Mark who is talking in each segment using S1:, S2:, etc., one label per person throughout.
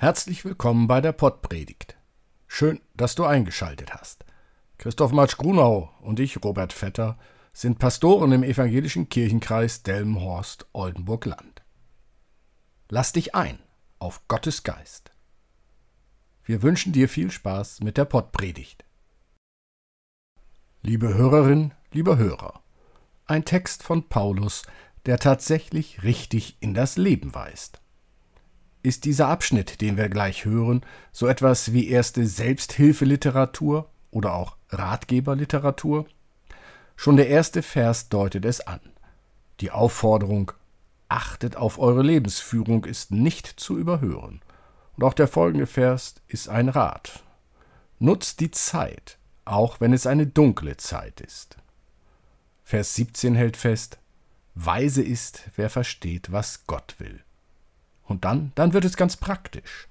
S1: Herzlich willkommen bei der Pottpredigt. Schön, dass du eingeschaltet hast. Christoph Matsch Grunau und ich, Robert Vetter, sind Pastoren im evangelischen Kirchenkreis Delmenhorst-Oldenburg-Land. Lass dich ein auf Gottes Geist. Wir wünschen dir viel Spaß mit der Pottpredigt. Liebe Hörerin, lieber Hörer, ein Text von Paulus, der tatsächlich richtig in das Leben weist. Ist dieser Abschnitt, den wir gleich hören, so etwas wie erste Selbsthilfeliteratur oder auch Ratgeberliteratur? Schon der erste Vers deutet es an. Die Aufforderung Achtet auf eure Lebensführung ist nicht zu überhören. Und auch der folgende Vers ist ein Rat. Nutzt die Zeit, auch wenn es eine dunkle Zeit ist. Vers 17 hält fest, Weise ist, wer versteht, was Gott will. Und dann, dann wird es ganz praktisch.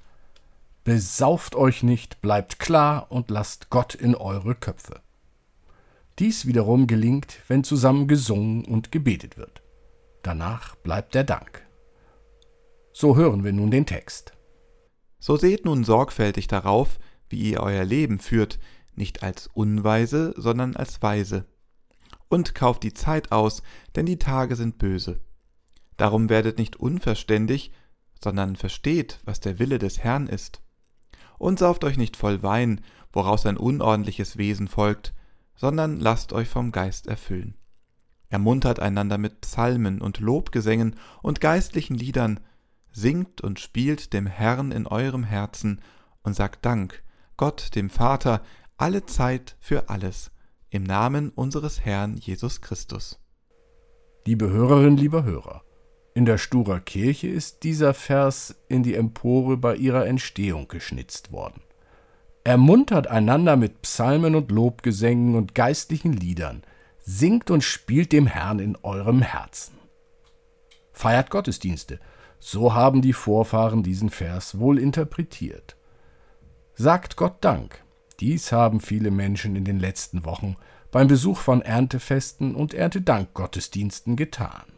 S1: Besauft euch nicht, bleibt klar und lasst Gott in eure Köpfe. Dies wiederum gelingt, wenn zusammen gesungen und gebetet wird. Danach bleibt der Dank. So hören wir nun den Text.
S2: So seht nun sorgfältig darauf, wie ihr euer Leben führt, nicht als unweise, sondern als weise. Und kauft die Zeit aus, denn die Tage sind böse. Darum werdet nicht unverständig, sondern versteht, was der Wille des Herrn ist. Und sauft euch nicht voll Wein, woraus ein unordentliches Wesen folgt, sondern lasst euch vom Geist erfüllen. Ermuntert einander mit Psalmen und Lobgesängen und geistlichen Liedern, singt und spielt dem Herrn in eurem Herzen und sagt Dank, Gott dem Vater, alle Zeit für alles, im Namen unseres Herrn Jesus Christus.
S1: Liebe Hörerin, lieber Hörer, in der Sturer Kirche ist dieser Vers in die Empore bei ihrer Entstehung geschnitzt worden. Ermuntert einander mit Psalmen und Lobgesängen und geistlichen Liedern, singt und spielt dem Herrn in eurem Herzen. Feiert Gottesdienste, so haben die Vorfahren diesen Vers wohl interpretiert. Sagt Gott Dank, dies haben viele Menschen in den letzten Wochen beim Besuch von Erntefesten und Erntedankgottesdiensten getan.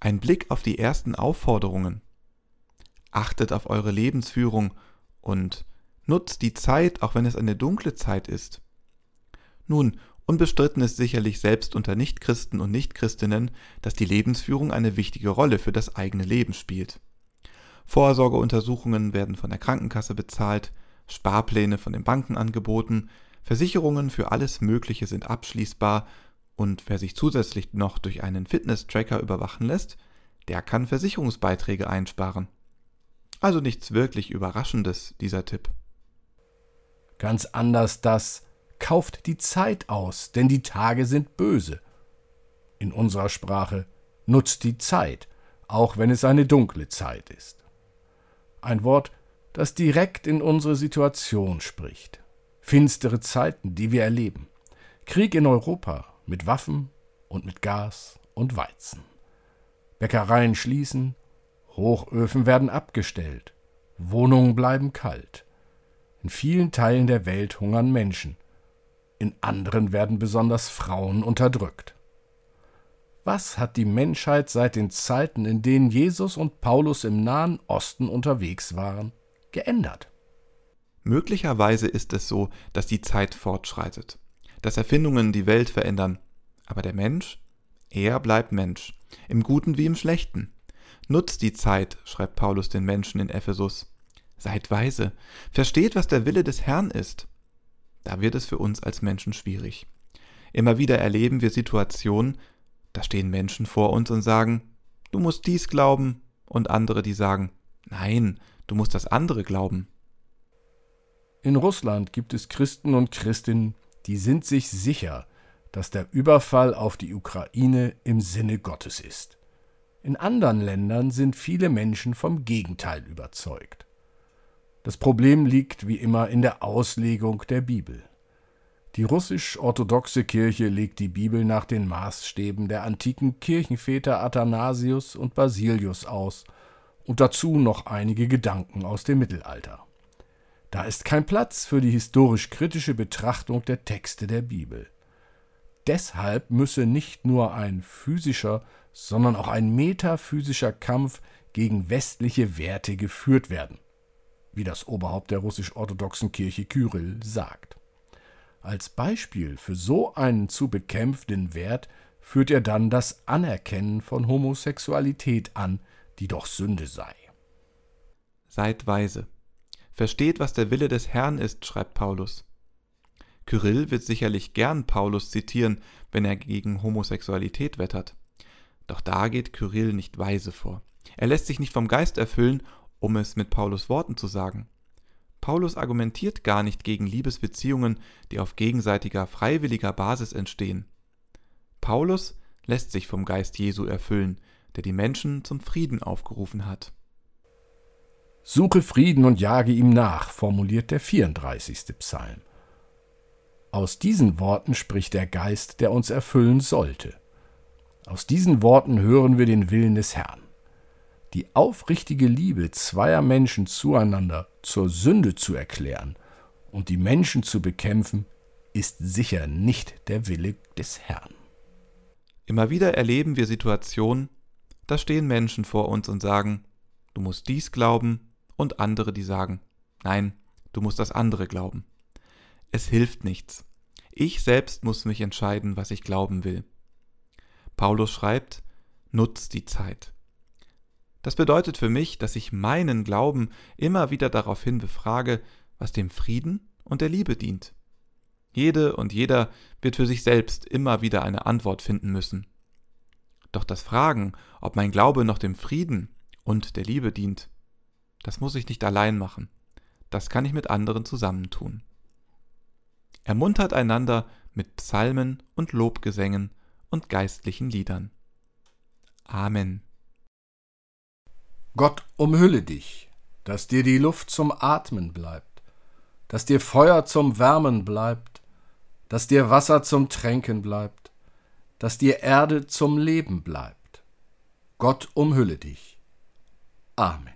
S2: Ein Blick auf die ersten Aufforderungen. Achtet auf eure Lebensführung und nutzt die Zeit, auch wenn es eine dunkle Zeit ist. Nun, unbestritten ist sicherlich selbst unter Nichtchristen und Nichtchristinnen, dass die Lebensführung eine wichtige Rolle für das eigene Leben spielt. Vorsorgeuntersuchungen werden von der Krankenkasse bezahlt, Sparpläne von den Banken angeboten, Versicherungen für alles Mögliche sind abschließbar und wer sich zusätzlich noch durch einen Fitness-Tracker überwachen lässt, der kann Versicherungsbeiträge einsparen. Also nichts wirklich Überraschendes, dieser Tipp.
S1: Ganz anders das, kauft die Zeit aus, denn die Tage sind böse. In unserer Sprache nutzt die Zeit, auch wenn es eine dunkle Zeit ist. Ein Wort, das direkt in unsere Situation spricht. Finstere Zeiten, die wir erleben. Krieg in Europa, mit Waffen und mit Gas und Weizen. Bäckereien schließen, Hochöfen werden abgestellt, Wohnungen bleiben kalt. In vielen Teilen der Welt hungern Menschen, in anderen werden besonders Frauen unterdrückt. Was hat die Menschheit seit den Zeiten, in denen Jesus und Paulus im Nahen Osten unterwegs waren, geändert?
S2: Möglicherweise ist es so, dass die Zeit fortschreitet dass Erfindungen die Welt verändern. Aber der Mensch, er bleibt Mensch, im Guten wie im Schlechten. Nutzt die Zeit, schreibt Paulus den Menschen in Ephesus. Seid weise, versteht, was der Wille des Herrn ist. Da wird es für uns als Menschen schwierig. Immer wieder erleben wir Situationen, da stehen Menschen vor uns und sagen, du musst dies glauben, und andere, die sagen, nein, du musst das andere glauben.
S1: In Russland gibt es Christen und Christinnen, die sind sich sicher, dass der Überfall auf die Ukraine im Sinne Gottes ist. In anderen Ländern sind viele Menschen vom Gegenteil überzeugt. Das Problem liegt wie immer in der Auslegung der Bibel. Die russisch-orthodoxe Kirche legt die Bibel nach den Maßstäben der antiken Kirchenväter Athanasius und Basilius aus und dazu noch einige Gedanken aus dem Mittelalter. Da ist kein Platz für die historisch-kritische Betrachtung der Texte der Bibel. Deshalb müsse nicht nur ein physischer, sondern auch ein metaphysischer Kampf gegen westliche Werte geführt werden. wie das Oberhaupt der russisch-orthodoxen Kirche Kyrill sagt. Als Beispiel für so einen zu bekämpfenden Wert führt er dann das Anerkennen von Homosexualität an, die doch Sünde sei.
S2: Seid weise. Versteht, was der Wille des Herrn ist, schreibt Paulus. Kyrill wird sicherlich gern Paulus zitieren, wenn er gegen Homosexualität wettert. Doch da geht Kyrill nicht weise vor. Er lässt sich nicht vom Geist erfüllen, um es mit Paulus Worten zu sagen. Paulus argumentiert gar nicht gegen Liebesbeziehungen, die auf gegenseitiger freiwilliger Basis entstehen. Paulus lässt sich vom Geist Jesu erfüllen, der die Menschen zum Frieden aufgerufen hat.
S1: Suche Frieden und jage ihm nach, formuliert der 34. Psalm. Aus diesen Worten spricht der Geist, der uns erfüllen sollte. Aus diesen Worten hören wir den Willen des Herrn. Die aufrichtige Liebe zweier Menschen zueinander zur Sünde zu erklären und die Menschen zu bekämpfen, ist sicher nicht der Wille des Herrn.
S2: Immer wieder erleben wir Situationen, da stehen Menschen vor uns und sagen, du musst dies glauben, und andere, die sagen, nein, du musst das andere glauben. Es hilft nichts. Ich selbst muss mich entscheiden, was ich glauben will. Paulus schreibt, nutzt die Zeit. Das bedeutet für mich, dass ich meinen Glauben immer wieder daraufhin befrage, was dem Frieden und der Liebe dient. Jede und jeder wird für sich selbst immer wieder eine Antwort finden müssen. Doch das Fragen, ob mein Glaube noch dem Frieden und der Liebe dient, das muss ich nicht allein machen. Das kann ich mit anderen zusammentun. Ermuntert einander mit Psalmen und Lobgesängen und geistlichen Liedern. Amen.
S1: Gott umhülle dich, dass dir die Luft zum Atmen bleibt, dass dir Feuer zum Wärmen bleibt, dass dir Wasser zum Tränken bleibt, dass dir Erde zum Leben bleibt. Gott umhülle dich. Amen.